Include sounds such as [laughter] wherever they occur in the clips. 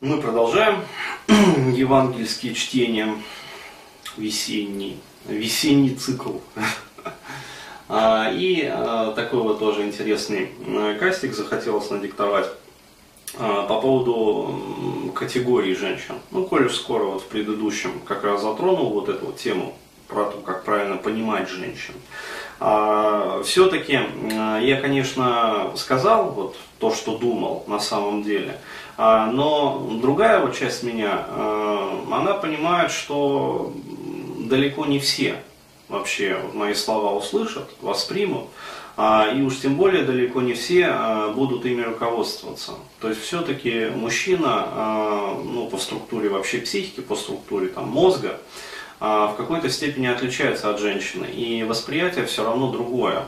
Мы продолжаем [clears throat] евангельские чтения, весенний, весенний цикл. [laughs] А, и а, такой вот тоже интересный э, кастик захотелось надиктовать а, по поводу категории женщин. Ну, коль уж скоро вот в предыдущем как раз затронул вот эту вот тему про то, как правильно понимать женщин. Все-таки я, конечно, сказал вот то, что думал на самом деле, но другая вот часть меня, она понимает, что далеко не все вообще мои слова услышат, воспримут, а, и уж тем более далеко не все а, будут ими руководствоваться. То есть все-таки мужчина, а, ну, по структуре вообще психики, по структуре там, мозга, в какой-то степени отличается от женщины, и восприятие все равно другое.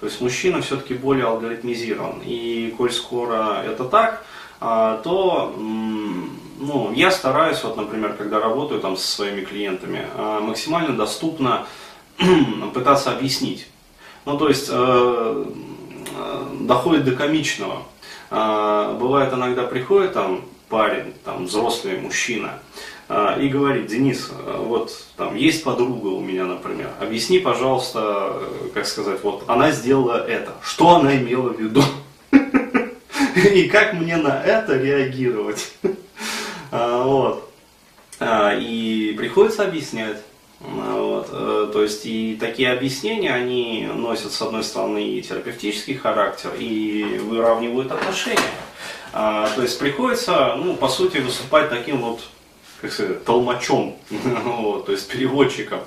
То есть мужчина все-таки более алгоритмизирован. И коль скоро это так, то ну, я стараюсь, вот, например, когда работаю там со своими клиентами, максимально доступно [clears throat] пытаться объяснить. Ну, то есть, э, э, доходит до комичного. Э, бывает иногда приходит там парень, там взрослый мужчина, и говорит, Денис, э, вот там есть подруга у меня, например, объясни, пожалуйста, э, как сказать, вот она сделала это, что она имела в виду, [laughs] и как мне на это реагировать. [laughs] Вот. И приходится объяснять. Вот, э, то есть и такие объяснения, они носят с одной стороны и терапевтический характер, и выравнивают отношения. А, то есть приходится, ну, по сути, выступать таким вот, как сказать, толмачом, [laughs] вот, то есть переводчиком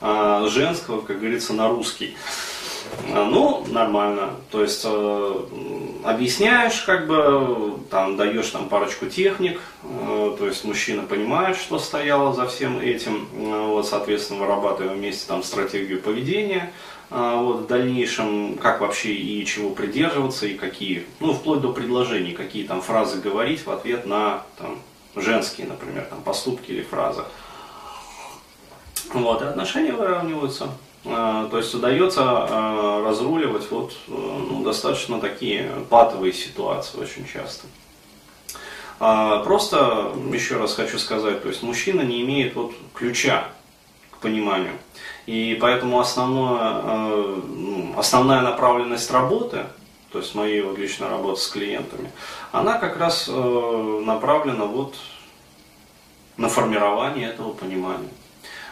а, женского, как говорится, на русский. А, ну, нормально. То есть э, объясняешь, как бы, там, даешь там парочку техник, э, то есть мужчина понимает, что стояло за всем этим, э, вот, соответственно, вырабатываем вместе там стратегию поведения, э, вот, в дальнейшем, как вообще и чего придерживаться, и какие, ну, вплоть до предложений, какие там фразы говорить в ответ на, там, женские, например, там, поступки или фразы. Вот, и отношения выравниваются. А, то есть удается а, разруливать вот, э, ну, достаточно такие патовые ситуации очень часто. А, просто еще раз хочу сказать, то есть мужчина не имеет вот ключа к пониманию. И поэтому основное, ну, основная направленность работы, то есть моей вот личной работы с клиентами, она как раз э, направлена вот на формирование этого понимания.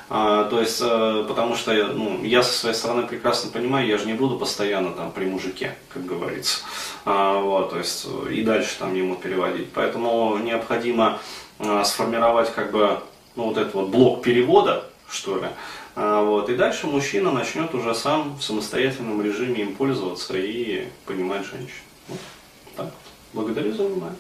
А, то есть, э, потому что ну, я со своей стороны прекрасно понимаю, я же не буду постоянно там при мужике, как говорится. А, вот, то есть, и дальше там ему переводить. Поэтому необходимо сформировать как бы ну, вот этот вот блок перевода, что ли. А, вот, и дальше мужчина начнет уже сам в самостоятельном режиме им пользоваться и понимать женщину. Вот, так. Благодарю за внимание.